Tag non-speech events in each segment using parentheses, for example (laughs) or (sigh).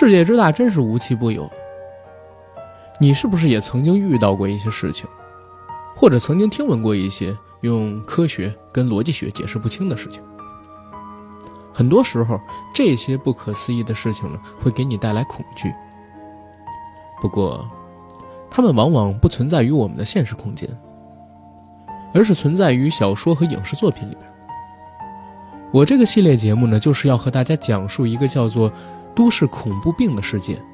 世界之大，真是无奇不有。你是不是也曾经遇到过一些事情，或者曾经听闻过一些用科学跟逻辑学解释不清的事情？很多时候，这些不可思议的事情呢，会给你带来恐惧。不过，它们往往不存在于我们的现实空间，而是存在于小说和影视作品里边。我这个系列节目呢，就是要和大家讲述一个叫做“都市恐怖病”的事件。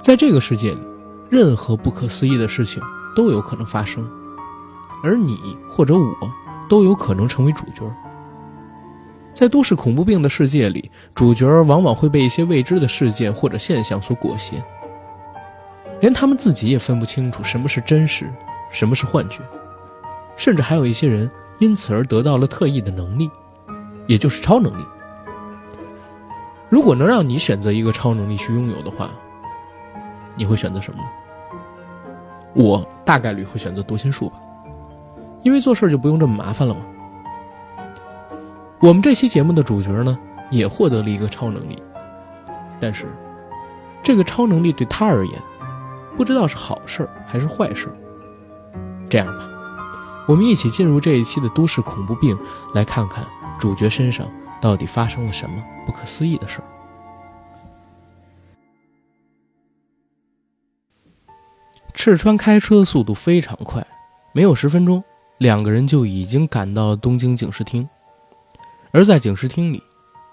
在这个世界里，任何不可思议的事情都有可能发生，而你或者我都有可能成为主角。在都市恐怖病的世界里，主角往往会被一些未知的事件或者现象所裹挟，连他们自己也分不清楚什么是真实，什么是幻觉，甚至还有一些人因此而得到了特异的能力，也就是超能力。如果能让你选择一个超能力去拥有的话，你会选择什么呢？我大概率会选择读心术吧，因为做事就不用这么麻烦了嘛。我们这期节目的主角呢，也获得了一个超能力，但是，这个超能力对他而言，不知道是好事还是坏事。这样吧，我们一起进入这一期的都市恐怖病，来看看主角身上到底发生了什么不可思议的事儿。赤川开车速度非常快，没有十分钟，两个人就已经赶到了东京警视厅。而在警视厅里，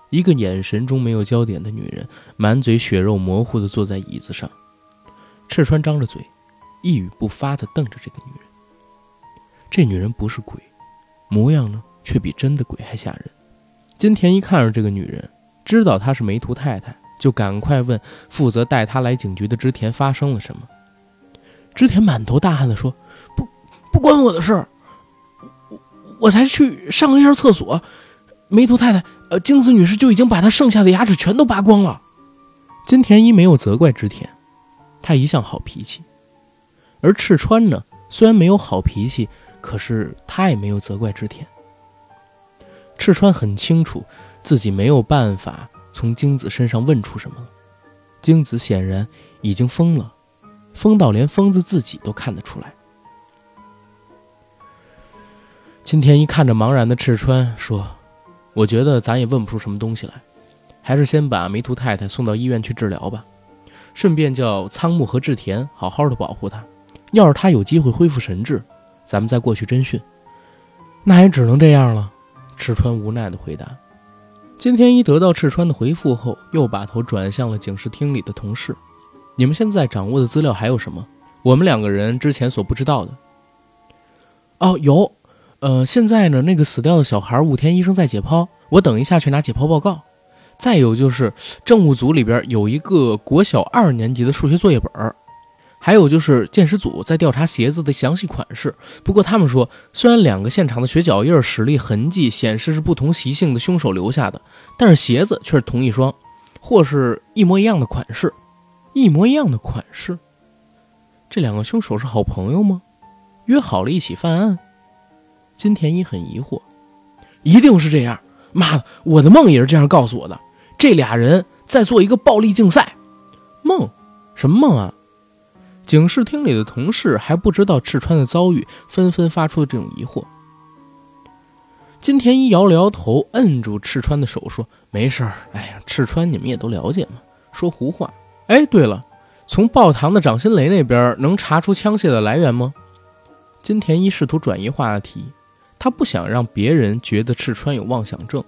一个眼神中没有焦点的女人，满嘴血肉模糊地坐在椅子上。赤川张着嘴，一语不发地瞪着这个女人。这女人不是鬼，模样呢却比真的鬼还吓人。金田一看着这个女人，知道她是梅图太太，就赶快问负责带她来警局的织田发生了什么。织田满头大汗地说：“不，不关我的事儿，我我才去上了一下厕所。”梅图太太，呃，京子女士就已经把她剩下的牙齿全都拔光了。金田一没有责怪织田，他一向好脾气。而赤川呢，虽然没有好脾气，可是他也没有责怪织田。赤川很清楚自己没有办法从京子身上问出什么了。京子显然已经疯了，疯到连疯子自己都看得出来。金田一看着茫然的赤川说。我觉得咱也问不出什么东西来，还是先把梅图太太送到医院去治疗吧，顺便叫仓木和志田好好的保护她。要是她有机会恢复神智，咱们再过去侦讯。那也只能这样了。赤川无奈的回答。金田一得到赤川的回复后，又把头转向了警视厅里的同事：“你们现在掌握的资料还有什么？我们两个人之前所不知道的？”哦，有。呃，现在呢，那个死掉的小孩武田医生在解剖，我等一下去拿解剖报告。再有就是政务组里边有一个国小二年级的数学作业本还有就是鉴识组在调查鞋子的详细款式。不过他们说，虽然两个现场的血脚印、实力痕迹显示是不同习性的凶手留下的，但是鞋子却是同一双，或是一模一样的款式，一模一样的款式。这两个凶手是好朋友吗？约好了一起犯案？金田一很疑惑，一定是这样。妈的，我的梦也是这样告诉我的。这俩人在做一个暴力竞赛。梦？什么梦啊？警视厅里的同事还不知道赤川的遭遇，纷纷发出了这种疑惑。金田一摇了摇头，摁住赤川的手说：“没事儿。哎呀，赤川你们也都了解嘛，说胡话。哎，对了，从报堂的掌心雷那边能查出枪械的来源吗？”金田一试图转移话题。他不想让别人觉得赤川有妄想症，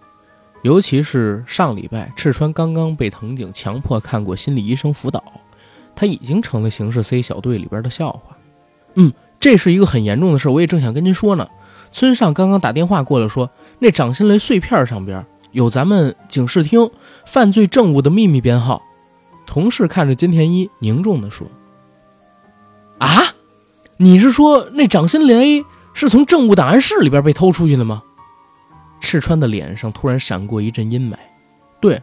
尤其是上礼拜赤川刚刚被藤井强迫看过心理医生辅导，他已经成了刑事 C 小队里边的笑话。嗯，这是一个很严重的事，我也正想跟您说呢。村上刚刚打电话过来，说那掌心雷碎片上边有咱们警视厅犯罪证物的秘密编号。同事看着金田一，凝重地说：“啊，你是说那掌心雷？”是从证物档案室里边被偷出去的吗？赤川的脸上突然闪过一阵阴霾。对，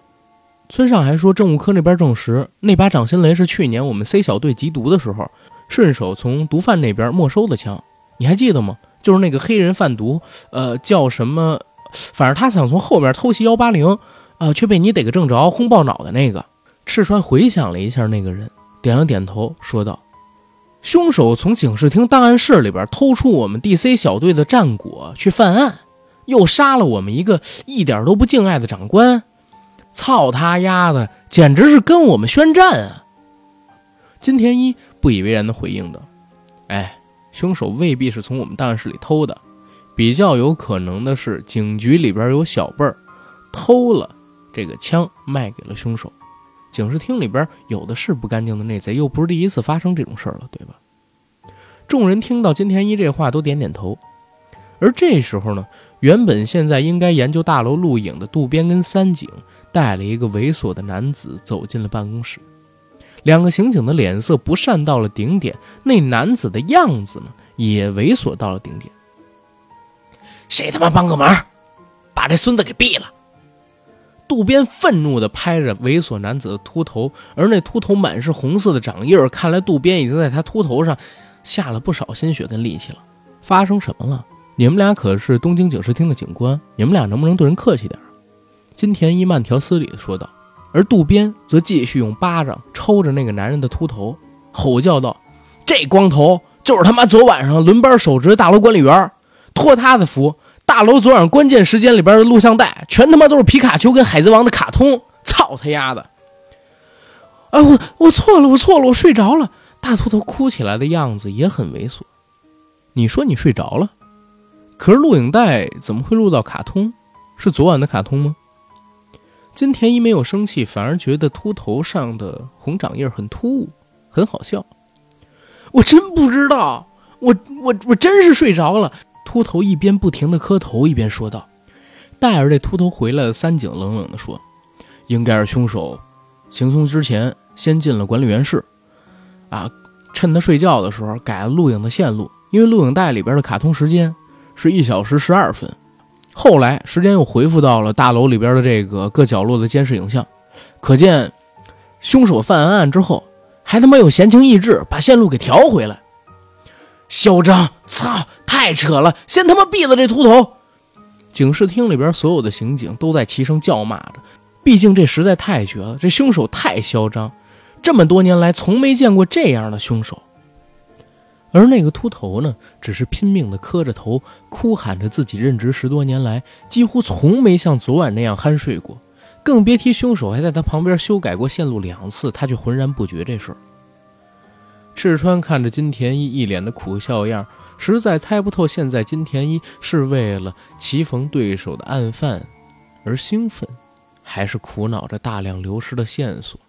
村上还说政务科那边证实，那把掌心雷是去年我们 C 小队缉毒的时候，顺手从毒贩那边没收的枪。你还记得吗？就是那个黑人贩毒，呃，叫什么？反正他想从后边偷袭幺八零，啊，却被你逮个正着，轰爆脑袋那个。赤川回想了一下那个人，点了点头，说道：“凶手从警视厅档案室里边偷出我们 DC 小队的战果去犯案，又杀了我们一个一点都不敬爱的长官。操他丫的，简直是跟我们宣战啊！”金田一不以为然地回应道：“哎，凶手未必是从我们档案室里偷的，比较有可能的是警局里边有小辈儿偷了这个枪卖给了凶手。”警视厅里边有的是不干净的内贼，又不是第一次发生这种事儿了，对吧？众人听到金田一这话，都点点头。而这时候呢，原本现在应该研究大楼录影的渡边跟三井，带了一个猥琐的男子走进了办公室。两个刑警的脸色不善到了顶点，那男子的样子呢，也猥琐到了顶点。谁他妈帮个忙，把这孙子给毙了！渡边愤怒地拍着猥琐男子的秃头，而那秃头满是红色的掌印看来渡边已经在他秃头上下了不少心血跟力气了。发生什么了？你们俩可是东京警视厅的警官，你们俩能不能对人客气点？金田一慢条斯理地说道。而渡边则继续用巴掌抽着那个男人的秃头，吼叫道：“这光头就是他妈昨晚上轮班守值大楼管理员，托他的福。”大楼昨晚关键时间里边的录像带，全他妈都是皮卡丘跟海贼王的卡通！操他丫的！哎，我我错了，我错了，我睡着了。大秃头哭起来的样子也很猥琐。你说你睡着了，可是录影带怎么会录到卡通？是昨晚的卡通吗？金田一没有生气，反而觉得秃头上的红掌印很突兀，很好笑。我真不知道，我我我真是睡着了。秃头一边不停的磕头，一边说道：“戴尔这秃头回来了。”三井冷冷的说：“应该是凶手行凶之前先进了管理员室，啊，趁他睡觉的时候改了录影的线路。因为录影带里边的卡通时间是一小时十二分，后来时间又回复到了大楼里边的这个各角落的监视影像。可见，凶手犯完案之后还他妈有闲情逸致把线路给调回来。嚣张！操！”太扯了！先他妈毙了这秃头！警视厅里边所有的刑警都在齐声叫骂着，毕竟这实在太绝了，这凶手太嚣张，这么多年来从没见过这样的凶手。而那个秃头呢，只是拼命的磕着头，哭喊着自己任职十多年来几乎从没像昨晚那样酣睡过，更别提凶手还在他旁边修改过线路两次，他却浑然不觉这事儿。赤川看着金田一一脸的苦笑样。实在猜不透，现在金田一是为了棋逢对手的案犯而兴奋，还是苦恼着大量流失的线索。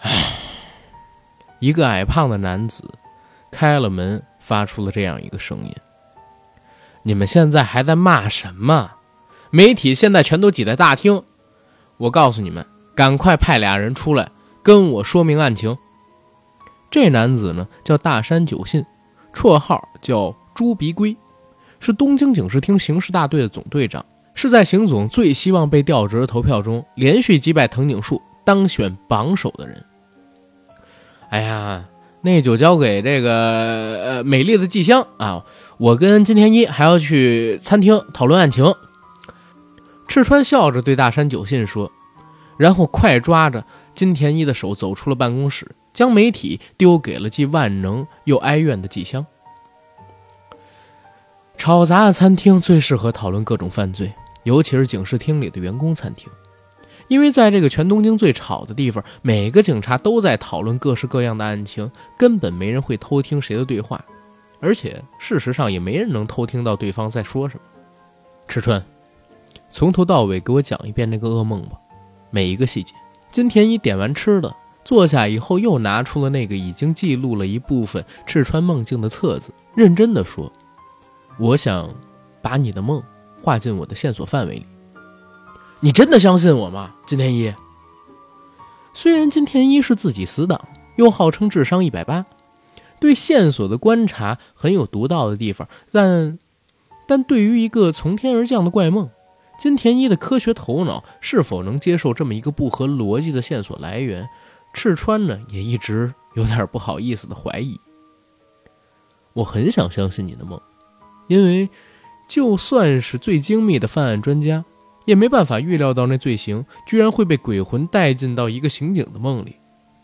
唉，一个矮胖的男子开了门，发出了这样一个声音：“你们现在还在骂什么？媒体现在全都挤在大厅，我告诉你们，赶快派俩人出来跟我说明案情。”这男子呢，叫大山久信。绰号叫猪鼻龟，是东京警视厅刑事大队的总队长，是在邢总最希望被调职的投票中连续击败藤井树当选榜首的人。哎呀，那就交给这个呃美丽的季香啊！我跟金田一还要去餐厅讨论案情。赤川笑着对大山久信说，然后快抓着金田一的手走出了办公室。将媒体丢给了既万能又哀怨的季香。吵杂的餐厅最适合讨论各种犯罪，尤其是警视厅里的员工餐厅，因为在这个全东京最吵的地方，每个警察都在讨论各式各样的案情，根本没人会偷听谁的对话，而且事实上也没人能偷听到对方在说什么。赤川，从头到尾给我讲一遍那个噩梦吧，每一个细节。金田一点完吃的。坐下以后，又拿出了那个已经记录了一部分赤川梦境的册子，认真的说：“我想把你的梦划进我的线索范围里。你真的相信我吗，金田一？”虽然金田一是自己死党，又号称智商一百八，对线索的观察很有独到的地方，但但对于一个从天而降的怪梦，金田一的科学头脑是否能接受这么一个不合逻辑的线索来源？赤川呢，也一直有点不好意思的怀疑。我很想相信你的梦，因为就算是最精密的犯案专家，也没办法预料到那罪行居然会被鬼魂带进到一个刑警的梦里。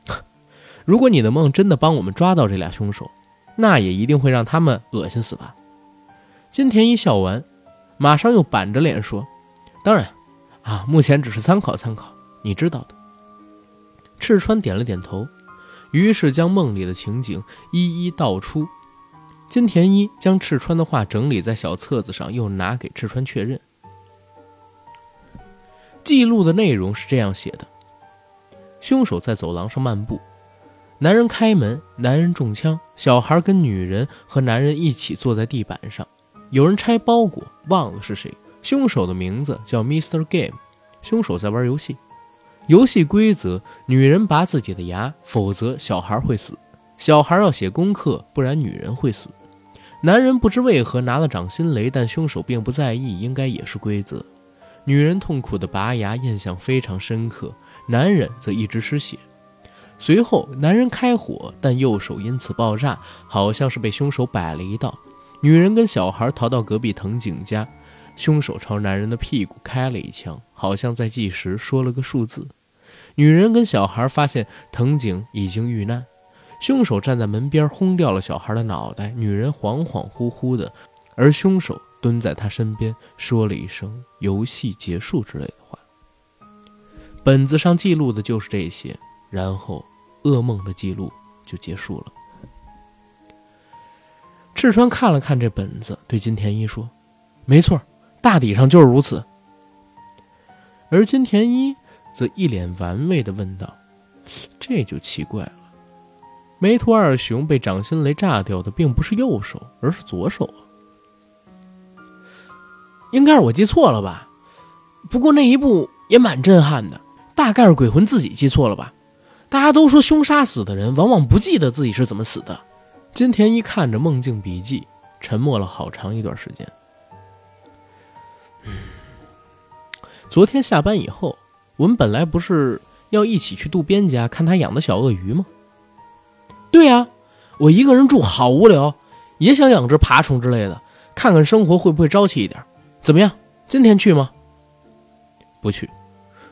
(laughs) 如果你的梦真的帮我们抓到这俩凶手，那也一定会让他们恶心死吧？金田一笑完，马上又板着脸说：“当然，啊，目前只是参考参考，你知道的。”赤川点了点头，于是将梦里的情景一一道出。金田一将赤川的话整理在小册子上，又拿给赤川确认。记录的内容是这样写的：凶手在走廊上漫步，男人开门，男人中枪，小孩跟女人和男人一起坐在地板上，有人拆包裹，忘了是谁。凶手的名字叫 Mister Game，凶手在玩游戏，游戏规则：女人拔自己的牙，否则小孩会死；小孩要写功课，不然女人会死。男人不知为何拿了掌心雷，但凶手并不在意，应该也是规则。女人痛苦的拔牙，印象非常深刻。男人则一直失血。随后，男人开火，但右手因此爆炸，好像是被凶手摆了一道。女人跟小孩逃到隔壁藤井家，凶手朝男人的屁股开了一枪，好像在计时，说了个数字。女人跟小孩发现藤井已经遇难，凶手站在门边轰掉了小孩的脑袋。女人恍恍惚惚的，而凶手。蹲在他身边，说了一声“游戏结束”之类的话。本子上记录的就是这些，然后噩梦的记录就结束了。赤川看了看这本子，对金田一说：“没错，大体上就是如此。”而金田一则一脸玩味的问道：“这就奇怪了，梅图二雄被掌心雷炸掉的并不是右手，而是左手啊。”应该是我记错了吧，不过那一步也蛮震撼的，大概是鬼魂自己记错了吧。大家都说凶杀死的人往往不记得自己是怎么死的。金田一看着梦境笔记，沉默了好长一段时间。昨天下班以后，我们本来不是要一起去渡边家看他养的小鳄鱼吗？对呀，我一个人住好无聊，也想养只爬虫之类的，看看生活会不会朝气一点。怎么样？今天去吗？不去。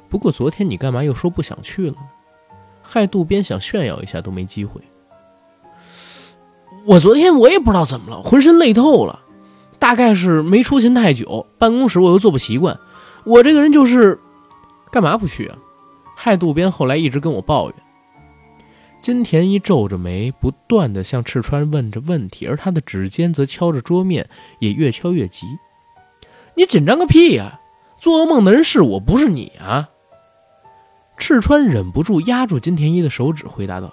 不过昨天你干嘛又说不想去了？害渡边想炫耀一下都没机会。我昨天我也不知道怎么了，浑身累透了，大概是没出勤太久，办公室我又坐不习惯。我这个人就是，干嘛不去啊？害渡边后来一直跟我抱怨。金田一皱着眉，不断的向赤川问着问题，而他的指尖则敲着桌面，也越敲越急。你紧张个屁呀！做噩梦的人是我，不是你啊！赤川忍不住压住金田一的手指，回答道：“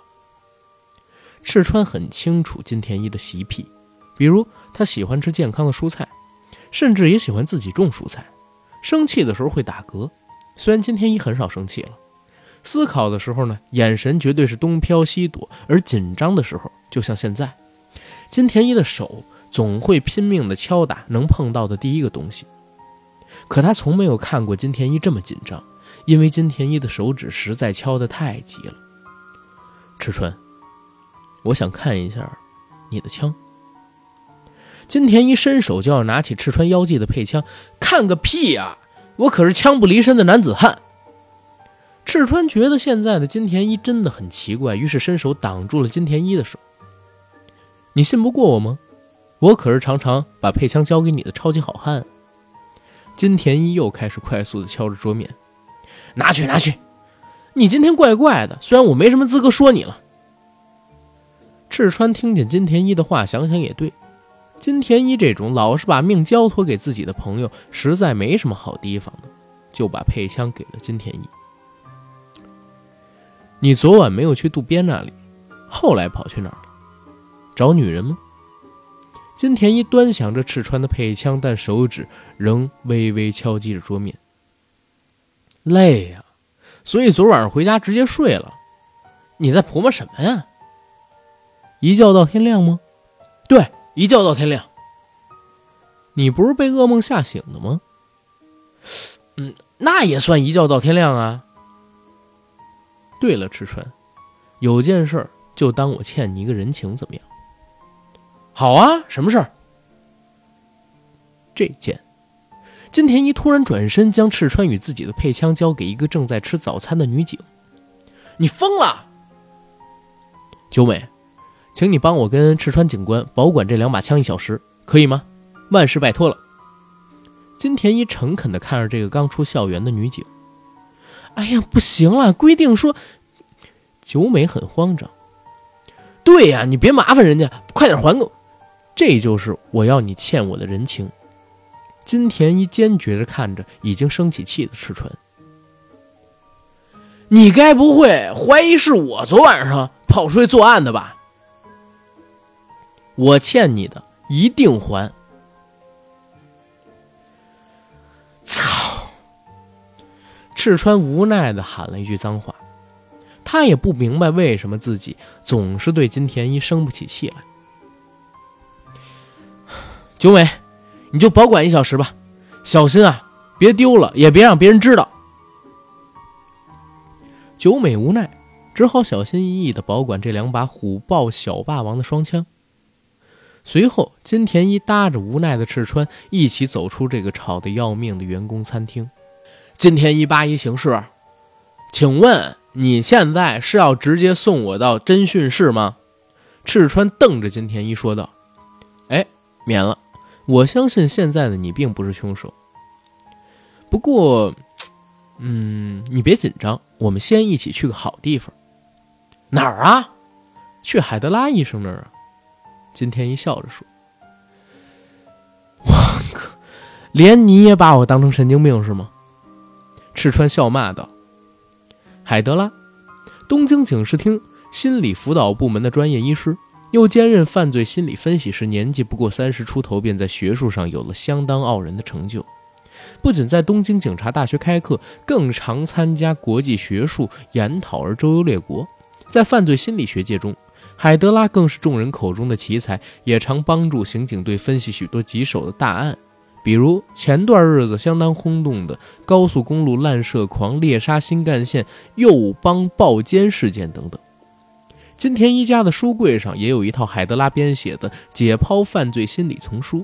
赤川很清楚金田一的习癖，比如他喜欢吃健康的蔬菜，甚至也喜欢自己种蔬菜。生气的时候会打嗝，虽然金田一很少生气了。思考的时候呢，眼神绝对是东飘西躲；而紧张的时候，就像现在，金田一的手总会拼命地敲打能碰到的第一个东西。”可他从没有看过金田一这么紧张，因为金田一的手指实在敲得太急了。赤川，我想看一下你的枪。金田一伸手就要拿起赤川腰际的配枪，看个屁呀！我可是枪不离身的男子汉。赤川觉得现在的金田一真的很奇怪，于是伸手挡住了金田一的手。你信不过我吗？我可是常常把配枪交给你的超级好汉。金田一又开始快速的敲着桌面，拿去拿去！你今天怪怪的，虽然我没什么资格说你了。赤川听见金田一的话，想想也对，金田一这种老是把命交托给自己的朋友，实在没什么好提防的，就把配枪给了金田一。你昨晚没有去渡边那里，后来跑去哪儿了？找女人吗？金田一端详着赤川的配枪，但手指仍微微敲击着桌面。累呀，所以昨晚上回家直接睡了。你在琢磨什么呀？一觉到天亮吗？对，一觉到天亮。你不是被噩梦吓醒的吗？嗯，那也算一觉到天亮啊。对了，赤川，有件事就当我欠你一个人情，怎么样？好啊，什么事儿？这件，金田一突然转身，将赤川与自己的配枪交给一个正在吃早餐的女警。你疯了，九美，请你帮我跟赤川警官保管这两把枪一小时，可以吗？万事拜托了。金田一诚恳地看着这个刚出校园的女警。哎呀，不行了，规定说。九美很慌张。对呀，你别麻烦人家，快点还给我。这就是我要你欠我的人情。金田一坚决着看着已经生起气的赤川。你该不会怀疑是我昨晚上跑出去作案的吧？我欠你的一定还。操！赤川无奈的喊了一句脏话，他也不明白为什么自己总是对金田一生不起气来。九美，你就保管一小时吧，小心啊，别丢了，也别让别人知道。九美无奈，只好小心翼翼地保管这两把虎豹小霸王的双枪。随后，金田一搭着无奈的赤川一起走出这个吵得要命的员工餐厅。金田一八一行事，请问你现在是要直接送我到侦讯室吗？赤川瞪着金田一说道：“哎，免了，我相信现在的你并不是凶手。不过……”嗯，你别紧张，我们先一起去个好地方。哪儿啊？去海德拉医生那儿啊。金天一笑着说：“ (laughs) 我靠，连你也把我当成神经病是吗？”赤川笑骂道：“海德拉，东京警视厅心理辅导部门的专业医师，又兼任犯罪心理分析师，年纪不过三十出头，便在学术上有了相当傲人的成就。”不仅在东京警察大学开课，更常参加国际学术研讨而周游列国。在犯罪心理学界中，海德拉更是众人口中的奇才，也常帮助刑警队分析许多棘手的大案，比如前段日子相当轰动的高速公路滥射狂猎杀新干线右帮暴奸事件等等。金田一家的书柜上也有一套海德拉编写的解剖犯罪心理丛书。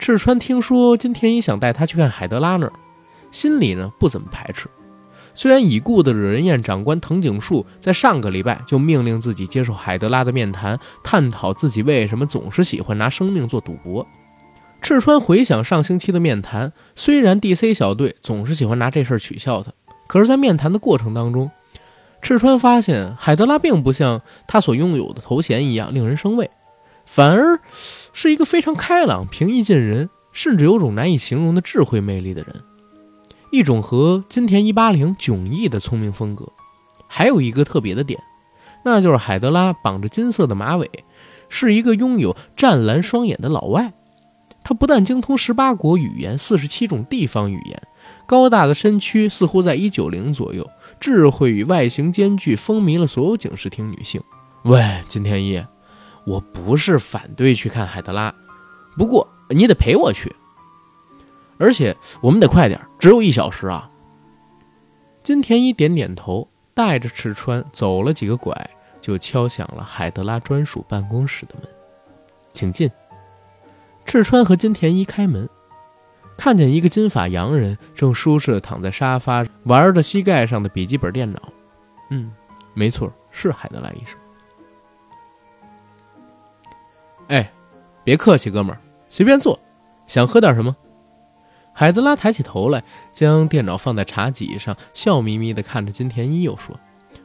赤川听说金田一想带他去看海德拉那儿，心里呢不怎么排斥。虽然已故的惹人厌长官藤井树在上个礼拜就命令自己接受海德拉的面谈，探讨自己为什么总是喜欢拿生命做赌博。赤川回想上星期的面谈，虽然 D.C 小队总是喜欢拿这事儿取笑他，可是，在面谈的过程当中，赤川发现海德拉并不像他所拥有的头衔一样令人生畏。反而是一个非常开朗、平易近人，甚至有种难以形容的智慧魅力的人，一种和金田一八零迥异的聪明风格。还有一个特别的点，那就是海德拉绑着金色的马尾，是一个拥有湛蓝双眼的老外。他不但精通十八国语言、四十七种地方语言，高大的身躯似乎在一九零左右，智慧与外形兼具，风靡了所有警视厅女性。喂，金田一。我不是反对去看海德拉，不过你得陪我去，而且我们得快点，只有一小时啊。金田一点点头，带着赤川走了几个拐，就敲响了海德拉专属办公室的门，请进。赤川和金田一开门，看见一个金发洋人正舒适的躺在沙发，玩着膝盖上的笔记本电脑。嗯，没错，是海德拉医生。哎，别客气，哥们儿，随便坐。想喝点什么？海德拉抬起头来，将电脑放在茶几上，笑眯眯地看着金田一，又说：“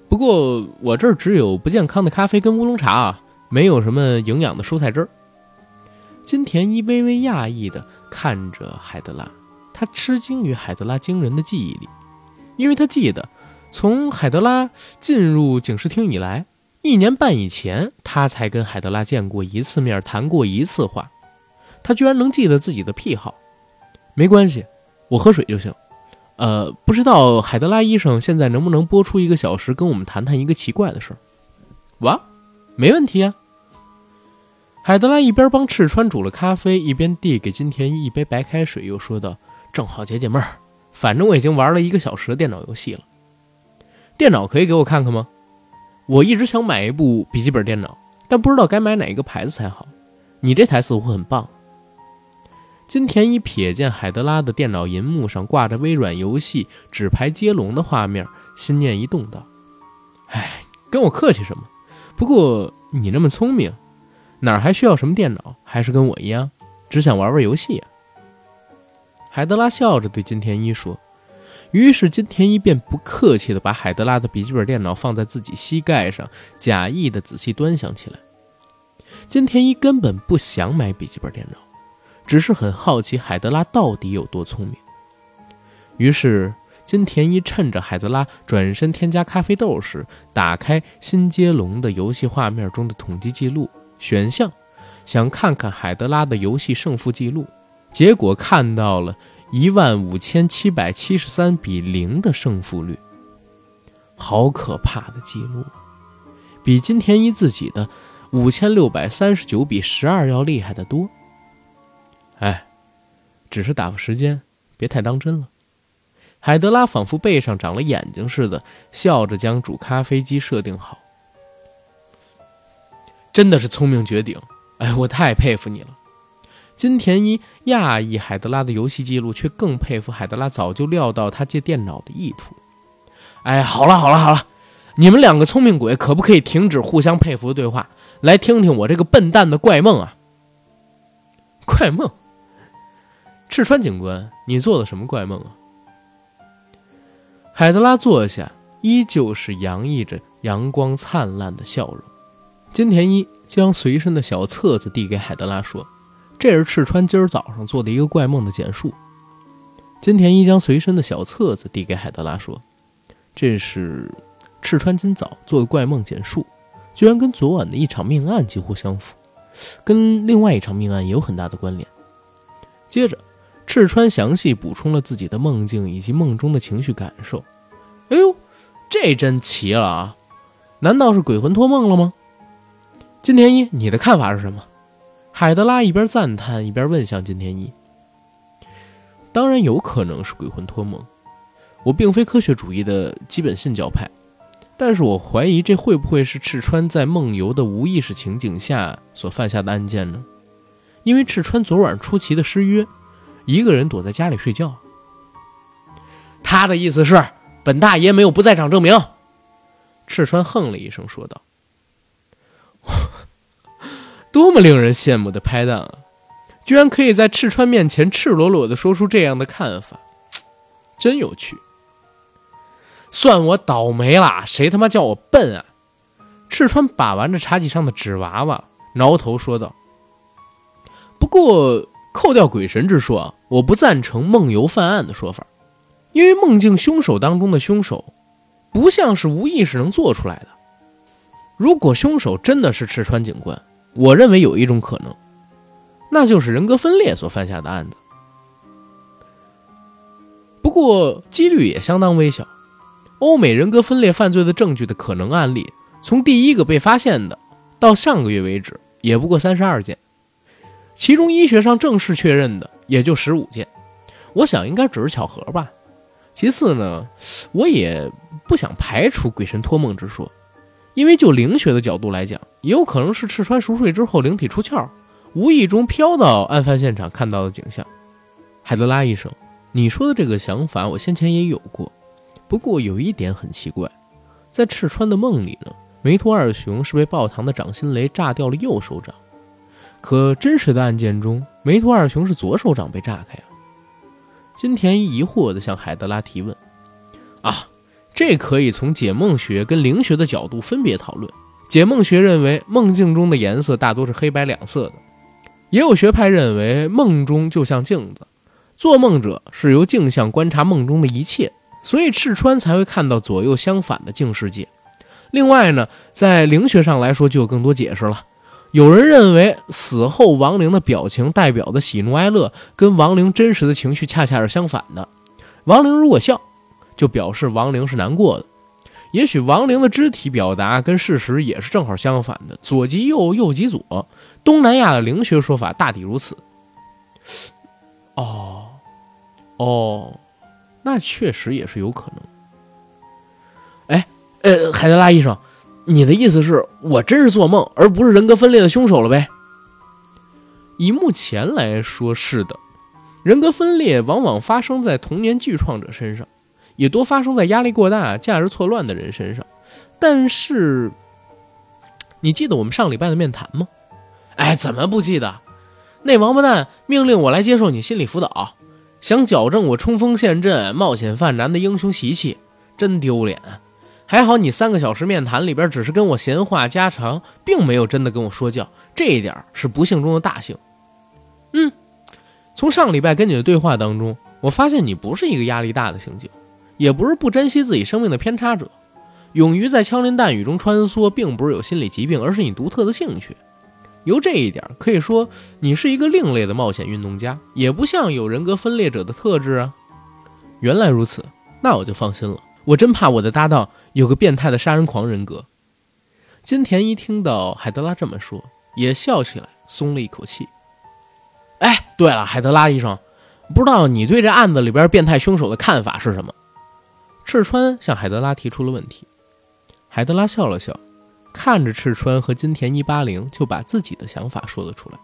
不过我这儿只有不健康的咖啡跟乌龙茶啊，没有什么营养的蔬菜汁儿。”金田一微微讶异的看着海德拉，他吃惊于海德拉惊人的记忆力，因为他记得从海德拉进入警视厅以来。一年半以前，他才跟海德拉见过一次面，谈过一次话。他居然能记得自己的癖好。没关系，我喝水就行。呃，不知道海德拉医生现在能不能播出一个小时，跟我们谈谈一个奇怪的事儿？哇，没问题啊。海德拉一边帮赤川煮了咖啡，一边递给金田一一杯白开水，又说道：“正好解解闷儿。反正我已经玩了一个小时的电脑游戏了。电脑可以给我看看吗？”我一直想买一部笔记本电脑，但不知道该买哪一个牌子才好。你这台似乎很棒。金田一瞥见海德拉的电脑银幕上挂着微软游戏纸牌接龙的画面，心念一动，道：“哎，跟我客气什么？不过你那么聪明，哪儿还需要什么电脑？还是跟我一样，只想玩玩游戏呀？”海德拉笑着对金田一说。于是金田一便不客气地把海德拉的笔记本电脑放在自己膝盖上，假意的仔细端详起来。金田一根本不想买笔记本电脑。只是很好奇海德拉到底有多聪明。于是金田一趁着海德拉转身添加咖啡豆时，打开新接龙的游戏画面中的统计记录选项，想看看海德拉的游戏胜负记录。结果看到了一万五千七百七十三比零的胜负率，好可怕的记录，比金田一自己的五千六百三十九比十二要厉害得多。哎，只是打发时间，别太当真了。海德拉仿佛背上长了眼睛似的，笑着将煮咖啡机设定好。真的是聪明绝顶！哎，我太佩服你了。金田一讶异海德拉的游戏记录，却更佩服海德拉早就料到他借电脑的意图。哎，好了好了好了，你们两个聪明鬼，可不可以停止互相佩服的对话，来听听我这个笨蛋的怪梦啊？怪梦。赤川警官，你做了什么怪梦啊？海德拉坐下，依旧是洋溢着阳光灿烂的笑容。金田一将随身的小册子递给海德拉，说：“这是赤川今儿早上做的一个怪梦的简述。”金田一将随身的小册子递给海德拉，说：“这是赤川今早做的怪梦简述，居然跟昨晚的一场命案几乎相符，跟另外一场命案有很大的关联。”接着。赤川详细补充了自己的梦境以及梦中的情绪感受。哎呦，这真奇了啊！难道是鬼魂托梦了吗？金田一，你的看法是什么？海德拉一边赞叹一边问向金田一。当然有可能是鬼魂托梦，我并非科学主义的基本信教派，但是我怀疑这会不会是赤川在梦游的无意识情景下所犯下的案件呢？因为赤川昨晚出奇的失约。一个人躲在家里睡觉。他的意思是，本大爷没有不在场证明。赤川哼了一声，说道：“ (laughs) 多么令人羡慕的拍档啊！居然可以在赤川面前赤裸裸的说出这样的看法，(tsk) 真有趣。算我倒霉了，谁他妈叫我笨啊？”赤川把玩着茶几上的纸娃娃，挠头说道：“不过。”扣掉鬼神之说啊，我不赞成梦游犯案的说法，因为梦境凶手当中的凶手，不像是无意识能做出来的。如果凶手真的是赤川警官，我认为有一种可能，那就是人格分裂所犯下的案子。不过几率也相当微小。欧美人格分裂犯罪的证据的可能案例，从第一个被发现的到上个月为止，也不过三十二件。其中医学上正式确认的也就十五件，我想应该只是巧合吧。其次呢，我也不想排除鬼神托梦之说，因为就灵学的角度来讲，也有可能是赤川熟睡之后灵体出窍，无意中飘到案发现场看到的景象。海德拉医生，你说的这个想法我先前也有过，不过有一点很奇怪，在赤川的梦里呢，梅图二雄是被爆膛的掌心雷炸掉了右手掌。可真实的案件中，梅图二雄是左手掌被炸开啊！金田一疑惑地向海德拉提问：“啊，这可以从解梦学跟灵学的角度分别讨论。解梦学认为梦境中的颜色大多是黑白两色的，也有学派认为梦中就像镜子，做梦者是由镜像观察梦中的一切，所以赤川才会看到左右相反的镜世界。另外呢，在灵学上来说，就有更多解释了。”有人认为，死后亡灵的表情代表的喜怒哀乐，跟亡灵真实的情绪恰恰是相反的。亡灵如果笑，就表示亡灵是难过的。也许亡灵的肢体表达跟事实也是正好相反的，左即右，右即左。东南亚的灵学说法大抵如此。哦，哦，那确实也是有可能。哎，呃，海德拉医生。你的意思是我真是做梦，而不是人格分裂的凶手了呗？以目前来说是的，人格分裂往往发生在童年巨创者身上，也多发生在压力过大、价值错乱的人身上。但是，你记得我们上礼拜的面谈吗？哎，怎么不记得？那王八蛋命令我来接受你心理辅导，想矫正我冲锋陷阵、冒险犯难的英雄习气，真丢脸。还好你三个小时面谈里边只是跟我闲话家常，并没有真的跟我说教，这一点是不幸中的大幸。嗯，从上礼拜跟你的对话当中，我发现你不是一个压力大的刑警，也不是不珍惜自己生命的偏差者，勇于在枪林弹雨中穿梭，并不是有心理疾病，而是你独特的兴趣。由这一点可以说，你是一个另类的冒险运动家，也不像有人格分裂者的特质啊。原来如此，那我就放心了。我真怕我的搭档有个变态的杀人狂人格。金田一听到海德拉这么说，也笑起来，松了一口气。哎，对了，海德拉医生，不知道你对这案子里边变态凶手的看法是什么？赤川向海德拉提出了问题。海德拉笑了笑。看着赤川和金田一八零，就把自己的想法说了出来。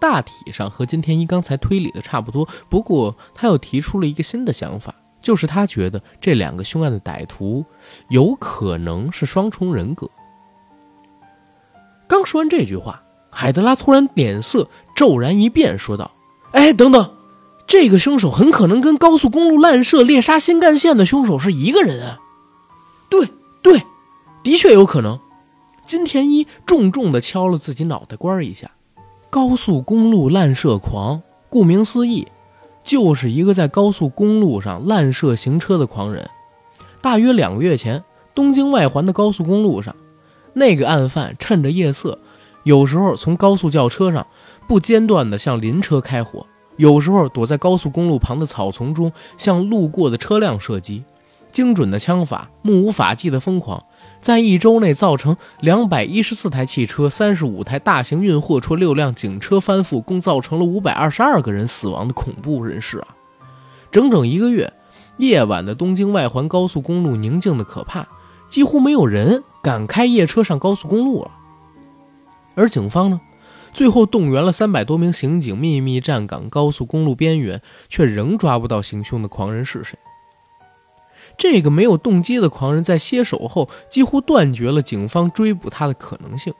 大体上和金田一刚才推理的差不多，不过他又提出了一个新的想法，就是他觉得这两个凶案的歹徒有可能是双重人格。刚说完这句话，海德拉突然脸色骤然一变，说道：“哎，等等，这个凶手很可能跟高速公路滥射猎杀新干线的凶手是一个人啊！对对，的确有可能。”金田一重重地敲了自己脑袋瓜一下。高速公路滥射狂，顾名思义，就是一个在高速公路上滥射行车的狂人。大约两个月前，东京外环的高速公路上，那个案犯趁着夜色，有时候从高速轿车上不间断地向邻车开火，有时候躲在高速公路旁的草丛中向路过的车辆射击。精准的枪法，目无法纪的疯狂。在一周内造成两百一十四台汽车、三十五台大型运货车、六辆警车翻覆，共造成了五百二十二个人死亡的恐怖人士啊！整整一个月，夜晚的东京外环高速公路宁静的可怕，几乎没有人敢开夜车上高速公路了。而警方呢，最后动员了三百多名刑警，秘密站岗高速公路边缘，却仍抓不到行凶的狂人是谁。这个没有动机的狂人，在歇手后几乎断绝了警方追捕他的可能性。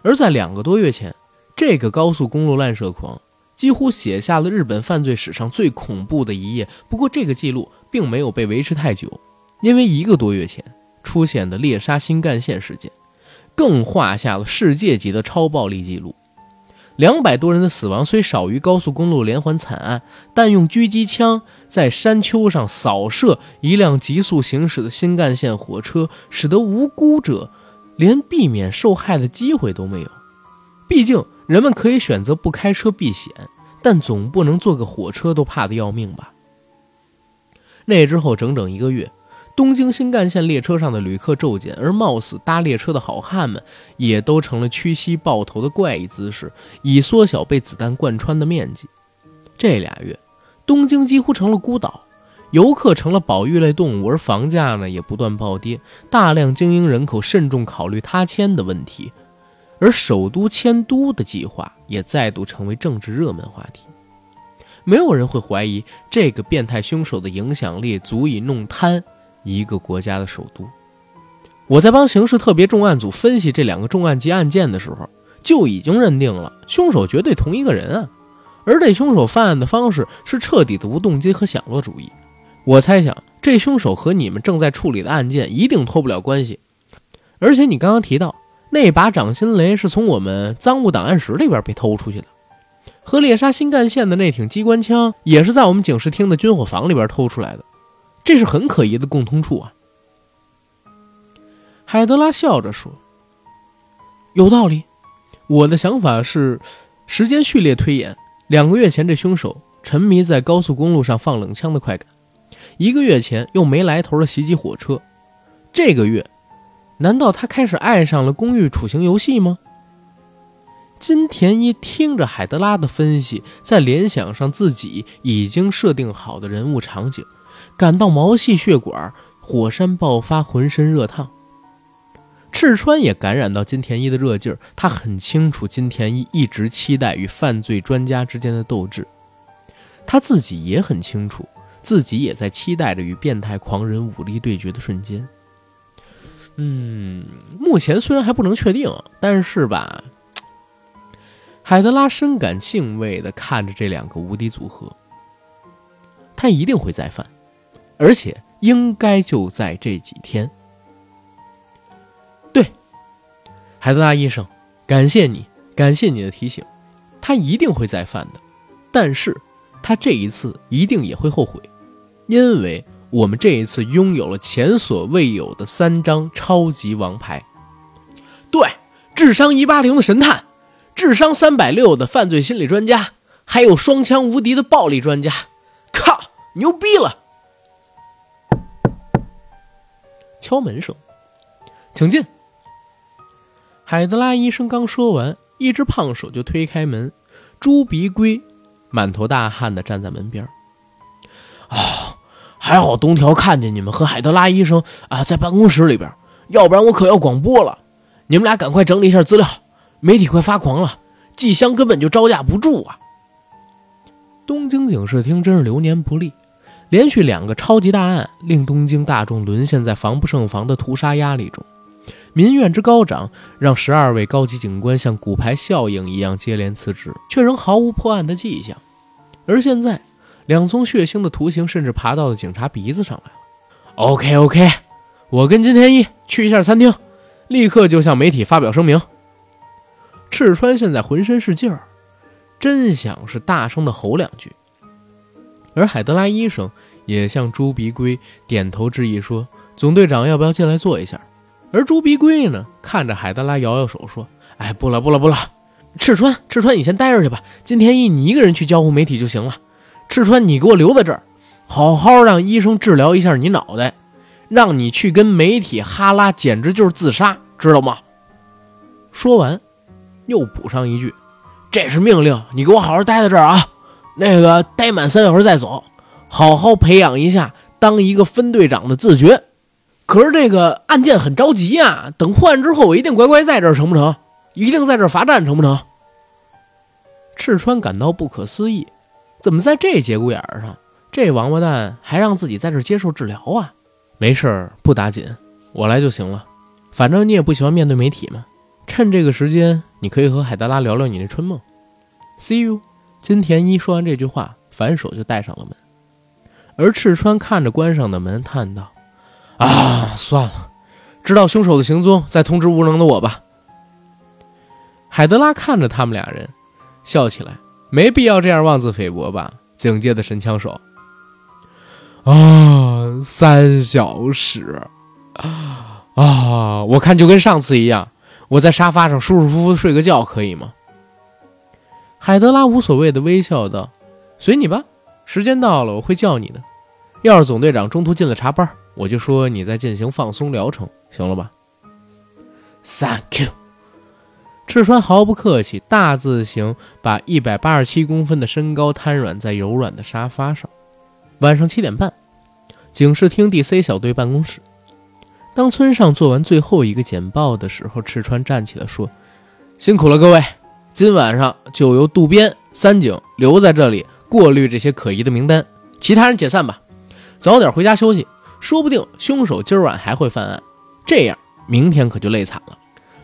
而在两个多月前，这个高速公路滥射狂几乎写下了日本犯罪史上最恐怖的一页。不过，这个记录并没有被维持太久，因为一个多月前出现的猎杀新干线事件，更画下了世界级的超暴力记录。两百多人的死亡虽少于高速公路连环惨案，但用狙击枪在山丘上扫射一辆急速行驶的新干线火车，使得无辜者连避免受害的机会都没有。毕竟人们可以选择不开车避险，但总不能坐个火车都怕得要命吧？那之后整整一个月。东京新干线列车上的旅客骤减，而冒死搭列车的好汉们也都成了屈膝抱头的怪异姿势，以缩小被子弹贯穿的面积。这俩月，东京几乎成了孤岛，游客成了保育类动物，而房价呢也不断暴跌，大量精英人口慎重考虑他迁的问题，而首都迁都的计划也再度成为政治热门话题。没有人会怀疑这个变态凶手的影响力足以弄瘫。一个国家的首都，我在帮刑事特别重案组分析这两个重案级案件的时候，就已经认定了凶手绝对同一个人啊！而这凶手犯案的方式是彻底的无动机和享乐主义。我猜想，这凶手和你们正在处理的案件一定脱不了关系。而且你刚刚提到那把掌心雷是从我们赃物档案室里边被偷出去的，和猎杀新干线的那挺机关枪也是在我们警视厅的军火房里边偷出来的。这是很可疑的共通处啊！海德拉笑着说：“有道理。我的想法是，时间序列推演，两个月前这凶手沉迷在高速公路上放冷枪的快感，一个月前又没来头的袭击火车，这个月，难道他开始爱上了公寓处刑游戏吗？”金田一听着海德拉的分析，在联想上自己已经设定好的人物场景。感到毛细血管火山爆发，浑身热烫。赤川也感染到金田一的热劲儿，他很清楚金田一一直期待与犯罪专家之间的斗志。他自己也很清楚，自己也在期待着与变态狂人武力对决的瞬间。嗯，目前虽然还不能确定，但是吧，海德拉深感敬畏的看着这两个无敌组合，他一定会再犯，而且应该就在这几天。对，海德拉医生，感谢你，感谢你的提醒，他一定会再犯的，但是他这一次一定也会后悔，因为。我们这一次拥有了前所未有的三张超级王牌，对，智商一八零的神探，智商三百六的犯罪心理专家，还有双枪无敌的暴力专家，靠，牛逼了！敲门声，请进。海德拉医生刚说完，一只胖手就推开门，猪鼻龟满头大汗的站在门边啊。还好东条看见你们和海德拉医生啊在办公室里边，要不然我可要广播了。你们俩赶快整理一下资料，媒体快发狂了，季香根本就招架不住啊！东京警视厅真是流年不利，连续两个超级大案令东京大众沦陷在防不胜防的屠杀压力中，民怨之高涨让十二位高级警官像骨牌效应一样接连辞职，却仍毫无破案的迹象。而现在。两宗血腥的图形甚至爬到了警察鼻子上来了。OK OK，我跟金田一去一下餐厅，立刻就向媒体发表声明。赤川现在浑身是劲儿，真想是大声的吼两句。而海德拉医生也向猪鼻龟点头致意，说：“总队长要不要进来坐一下？”而猪鼻龟呢，看着海德拉摇摇手说：“哎，不了不了不了，赤川赤川，你先待着去吧。金田一，你一个人去交互媒体就行了。”赤川，你给我留在这儿，好好让医生治疗一下你脑袋，让你去跟媒体哈拉，简直就是自杀，知道吗？说完，又补上一句：“这是命令，你给我好好待在这儿啊！那个待满三小时再走，好好培养一下当一个分队长的自觉。可是这个案件很着急啊，等破案之后，我一定乖乖在这儿，成不成？一定在这儿罚站，成不成？”赤川感到不可思议。怎么在这节骨眼上，这王八蛋还让自己在这接受治疗啊？没事儿不打紧，我来就行了。反正你也不喜欢面对媒体嘛。趁这个时间，你可以和海德拉聊聊你那春梦。See you。金田一说完这句话，反手就带上了门。而赤川看着关上的门，叹道：“啊，算了，知道凶手的行踪，再通知无能的我吧。”海德拉看着他们俩人，笑起来。没必要这样妄自菲薄吧，警戒的神枪手。啊，三小时，啊，我看就跟上次一样，我在沙发上舒舒服服睡个觉，可以吗？海德拉无所谓的微笑道：“随你吧，时间到了我会叫你的。要是总队长中途进了茶班，我就说你在进行放松疗程，行了吧？”Thank you。赤川毫不客气，大字型把一百八十七公分的身高瘫软在柔软的沙发上。晚上七点半，警视厅 D.C 小队办公室。当村上做完最后一个简报的时候，赤川站起来说：“辛苦了，各位，今晚上就由渡边、三井留在这里过滤这些可疑的名单，其他人解散吧，早点回家休息。说不定凶手今晚还会犯案，这样明天可就累惨了。”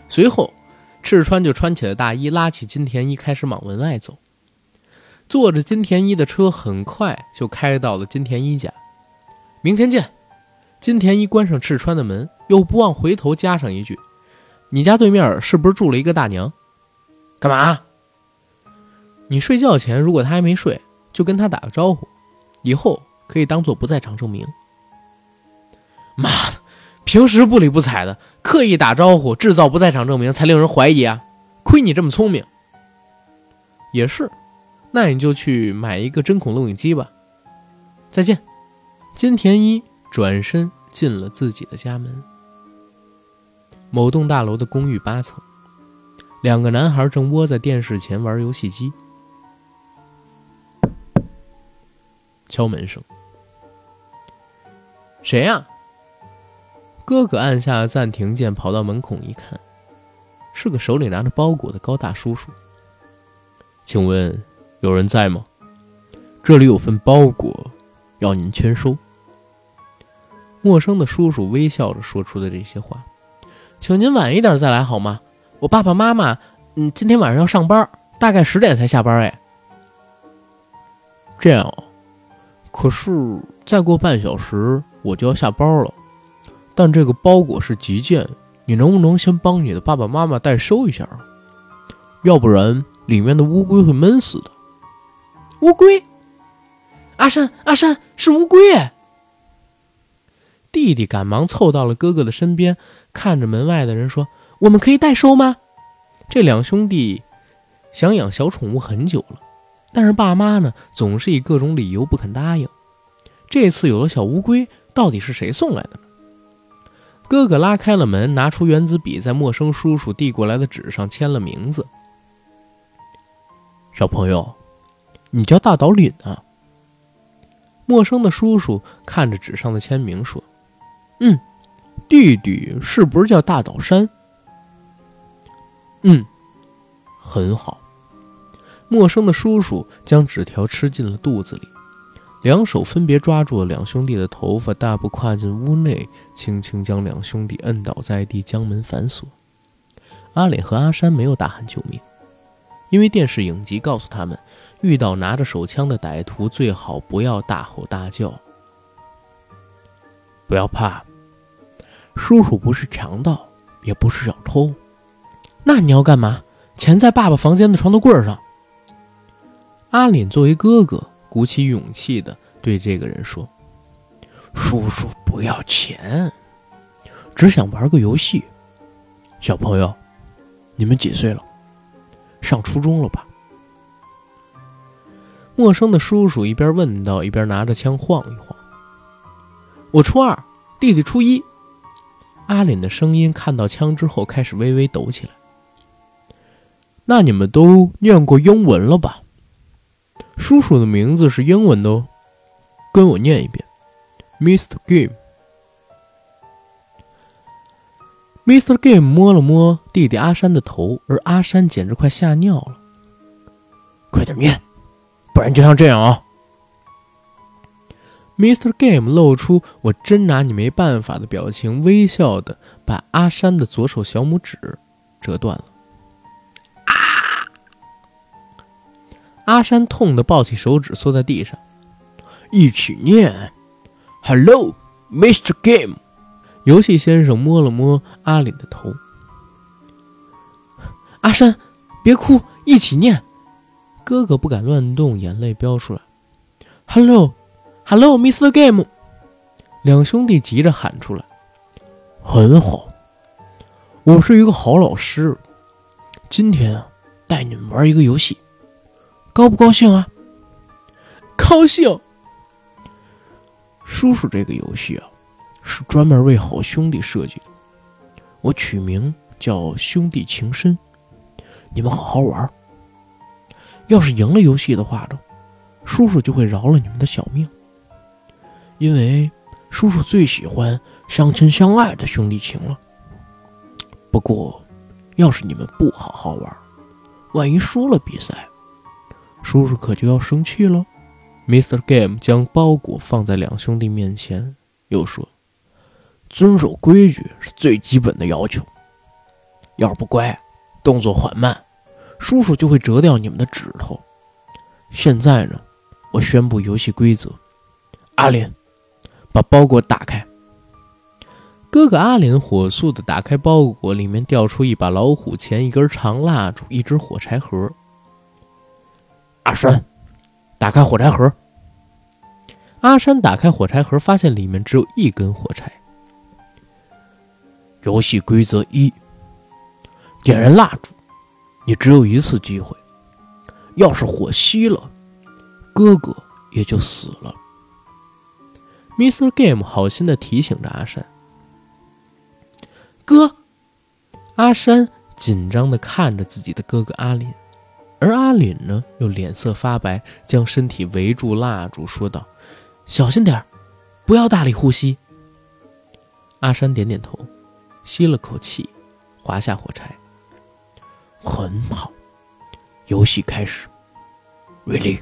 随后。赤川就穿起了大衣，拉起金田一，开始往门外走。坐着金田一的车，很快就开到了金田一家。明天见。金田一关上赤川的门，又不忘回头加上一句：“你家对面是不是住了一个大娘？干嘛？你睡觉前，如果他还没睡，就跟他打个招呼，以后可以当做不在场证明。”妈的！平时不理不睬的，刻意打招呼，制造不在场证明，才令人怀疑啊！亏你这么聪明。也是，那你就去买一个针孔录影机吧。再见。金田一转身进了自己的家门。某栋大楼的公寓八层，两个男孩正窝在电视前玩游戏机。敲门声。谁呀？哥哥按下暂停键，跑到门孔一看，是个手里拿着包裹的高大叔叔。请问有人在吗？这里有份包裹，要您签收。陌生的叔叔微笑着说出的这些话，请您晚一点再来好吗？我爸爸妈妈，嗯，今天晚上要上班，大概十点才下班。哎，这样，可是再过半小时我就要下班了。但这个包裹是急件，你能不能先帮你的爸爸妈妈代收一下啊？要不然里面的乌龟会闷死的。乌龟。阿山，阿山是乌龟耶！弟弟赶忙凑到了哥哥的身边，看着门外的人说：“我们可以代收吗？”这两兄弟想养小宠物很久了，但是爸妈呢总是以各种理由不肯答应。这次有了小乌龟，到底是谁送来的呢？哥哥拉开了门，拿出原子笔，在陌生叔叔递过来的纸上签了名字：“小朋友，你叫大岛凛啊。”陌生的叔叔看着纸上的签名说：“嗯，弟弟是不是叫大岛山？”“嗯，很好。”陌生的叔叔将纸条吃进了肚子里，两手分别抓住了两兄弟的头发，大步跨进屋内，轻轻将两兄弟摁倒在地，将门反锁。阿磊和阿山没有大喊救命，因为电视影集告诉他们。遇到拿着手枪的歹徒，最好不要大吼大叫。不要怕，叔叔不是强盗，也不是小偷。那你要干嘛？钱在爸爸房间的床头柜上。阿林作为哥哥，鼓起勇气的对这个人说：“叔叔不要钱，只想玩个游戏。小朋友，你们几岁了？上初中了吧？”陌生的叔叔一边问道，一边拿着枪晃一晃。我初二，弟弟初一。阿林的声音看到枪之后开始微微抖起来。那你们都念过英文了吧？叔叔的名字是英文的哦，跟我念一遍，Mr. Game。Mr. Game 摸了摸弟弟阿山的头，而阿山简直快吓尿了。快点念！不然就像这样啊！Mr. Game 露出我真拿你没办法的表情，微笑的把阿山的左手小拇指折断了。阿山痛的抱起手指，缩在地上。一起念：“Hello, Mr. Game。”游戏先生摸了摸阿林的头。阿山，别哭，一起念。哥哥不敢乱动，眼泪飙出来。“Hello，Hello，Mr. Game！” 两兄弟急着喊出来。很好，我是一个好老师。今天啊，带你们玩一个游戏，高不高兴啊？高兴。叔叔，这个游戏啊，是专门为好兄弟设计的，我取名叫“兄弟情深”。你们好好玩。要是赢了游戏的话呢，叔叔就会饶了你们的小命。因为叔叔最喜欢相亲相爱的兄弟情了。不过，要是你们不好好玩，万一输了比赛，叔叔可就要生气了。Mr. Game 将包裹放在两兄弟面前，又说：“遵守规矩是最基本的要求。要是不乖，动作缓慢。”叔叔就会折掉你们的指头。现在呢，我宣布游戏规则：阿林，把包裹打开。哥哥阿林火速的打开包裹，里面掉出一把老虎钳、一根长蜡烛、一只火柴盒。阿山，打开火柴盒。阿山打开火柴盒，发现里面只有一根火柴。游戏规则一：点燃蜡烛。你只有一次机会，要是火熄了，哥哥也就死了。Mr. Game 好心的提醒着阿山。哥，阿山紧张的看着自己的哥哥阿林，而阿林呢，又脸色发白，将身体围住蜡烛，说道：“小心点不要大力呼吸。”阿山点点头，吸了口气，划下火柴。很好，游戏开始。Ready,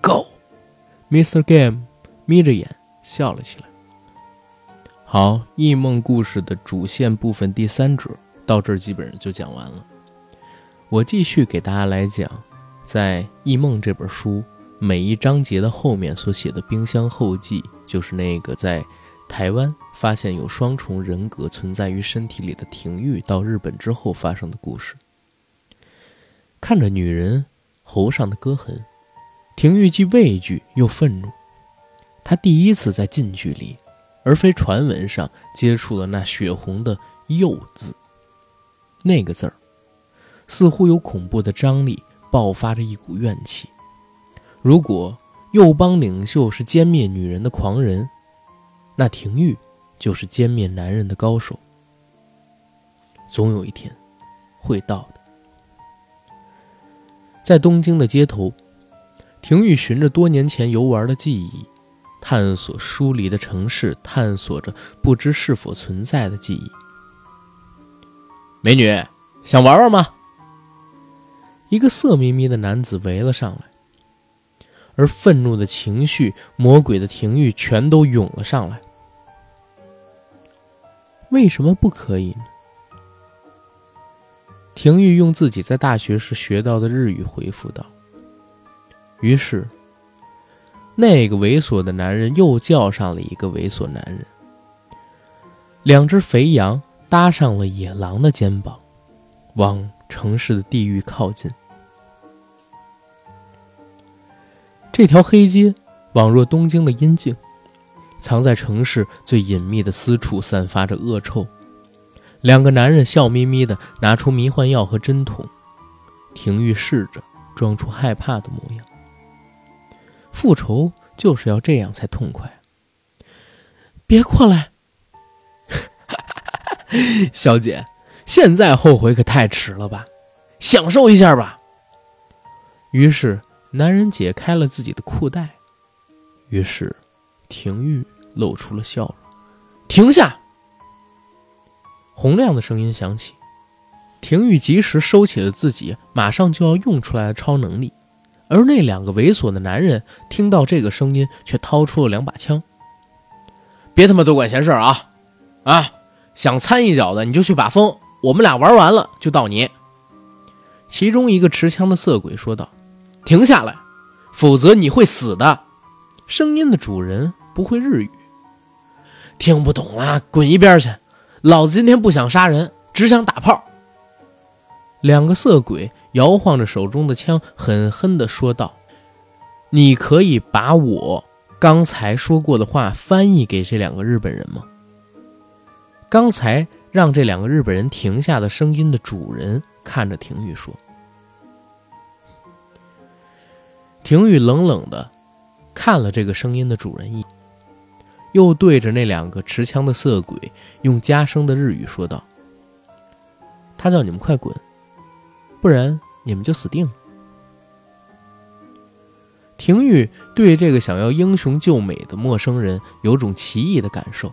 Go，Mr. Game 眯着眼笑了起来。好，异梦故事的主线部分第三折到这儿基本上就讲完了。我继续给大家来讲，在《异梦》这本书每一章节的后面所写的冰箱后记，就是那个在台湾发现有双重人格存在于身体里的廷玉到日本之后发生的故事。看着女人喉上的割痕，廷玉既畏惧又愤怒。他第一次在近距离。而非传闻上接触了那血红的“幼”字，那个字儿似乎有恐怖的张力，爆发着一股怨气。如果右帮领袖是歼灭女人的狂人，那廷玉就是歼灭男人的高手。总有一天会到的。在东京的街头，廷玉循着多年前游玩的记忆。探索疏离的城市，探索着不知是否存在的记忆。美女，想玩玩吗？一个色眯眯的男子围了上来，而愤怒的情绪、魔鬼的情欲全都涌了上来。为什么不可以呢？廷玉用自己在大学时学到的日语回复道。于是。那个猥琐的男人又叫上了一个猥琐男人，两只肥羊搭上了野狼的肩膀，往城市的地狱靠近。这条黑街宛若东京的阴境，藏在城市最隐秘的私处，散发着恶臭。两个男人笑眯眯地拿出迷幻药和针筒，廷玉试着装出害怕的模样。复仇就是要这样才痛快。别过来，(laughs) 小姐，现在后悔可太迟了吧？享受一下吧。于是男人解开了自己的裤带，于是廷玉露出了笑容。停下！洪亮的声音响起，廷玉及时收起了自己马上就要用出来的超能力。而那两个猥琐的男人听到这个声音，却掏出了两把枪。别他妈多管闲事啊！啊，想掺一脚的你就去把风，我们俩玩完了就到你。其中一个持枪的色鬼说道：“停下来，否则你会死的。”声音的主人不会日语，听不懂啊，滚一边去！老子今天不想杀人，只想打炮。两个色鬼。摇晃着手中的枪，狠狠地说道：“你可以把我刚才说过的话翻译给这两个日本人吗？”刚才让这两个日本人停下的声音的主人看着廷玉说：“廷玉冷冷的看了这个声音的主人一眼，又对着那两个持枪的色鬼用加声的日语说道：‘他叫你们快滚。’”不然你们就死定了。廷玉对这个想要英雄救美的陌生人有种奇异的感受。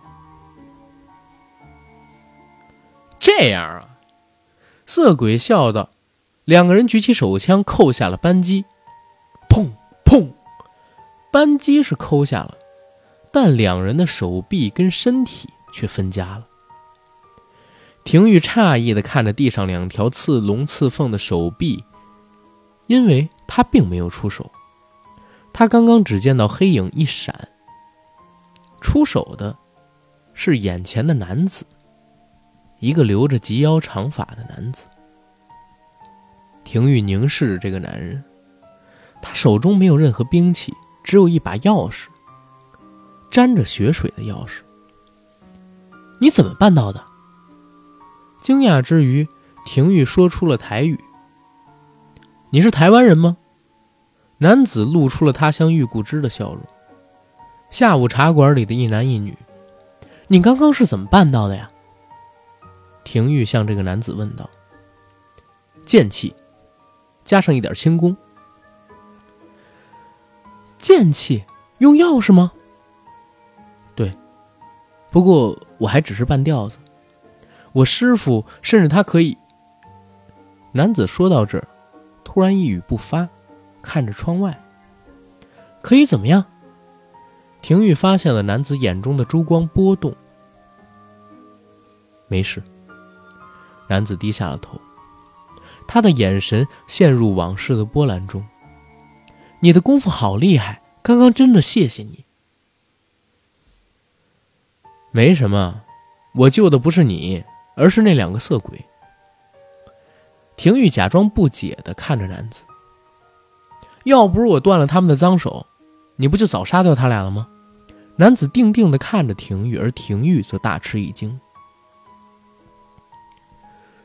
这样啊，色鬼笑道。两个人举起手枪，扣下了扳机。砰，扳机是扣下了，但两人的手臂跟身体却分家了。廷玉诧异地看着地上两条刺龙刺凤的手臂，因为他并没有出手。他刚刚只见到黑影一闪，出手的是眼前的男子，一个留着及腰长发的男子。廷玉凝视着这个男人，他手中没有任何兵器，只有一把钥匙，沾着血水的钥匙。你怎么办到的？惊讶之余，廷玉说出了台语：“你是台湾人吗？”男子露出了他乡遇故知的笑容。下午茶馆里的一男一女，你刚刚是怎么办到的呀？廷玉向这个男子问道。剑气，加上一点轻功。剑气用钥匙吗？对，不过我还只是半吊子。我师傅甚至他可以。男子说到这，突然一语不发，看着窗外。可以怎么样？廷玉发现了男子眼中的珠光波动。没事。男子低下了头，他的眼神陷入往事的波澜中。你的功夫好厉害，刚刚真的谢谢你。没什么，我救的不是你，而是那两个色鬼。廷玉假装不解的看着男子。要不是我断了他们的脏手，你不就早杀掉他俩了吗？男子定定的看着廷玉，而廷玉则大吃一惊。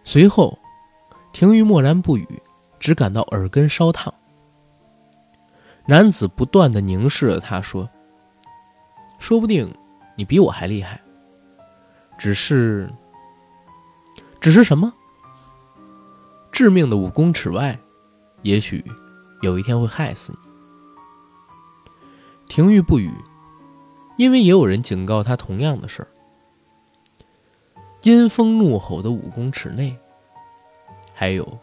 随后，廷玉默然不语，只感到耳根烧烫。男子不断的凝视着他，说：“说不定你比我还厉害，只是……只是什么？致命的五公尺外，也许有一天会害死你。”廷玉不语，因为也有人警告他同样的事儿。阴风怒吼的五公尺内，还有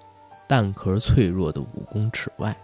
蛋壳脆弱的五公尺外。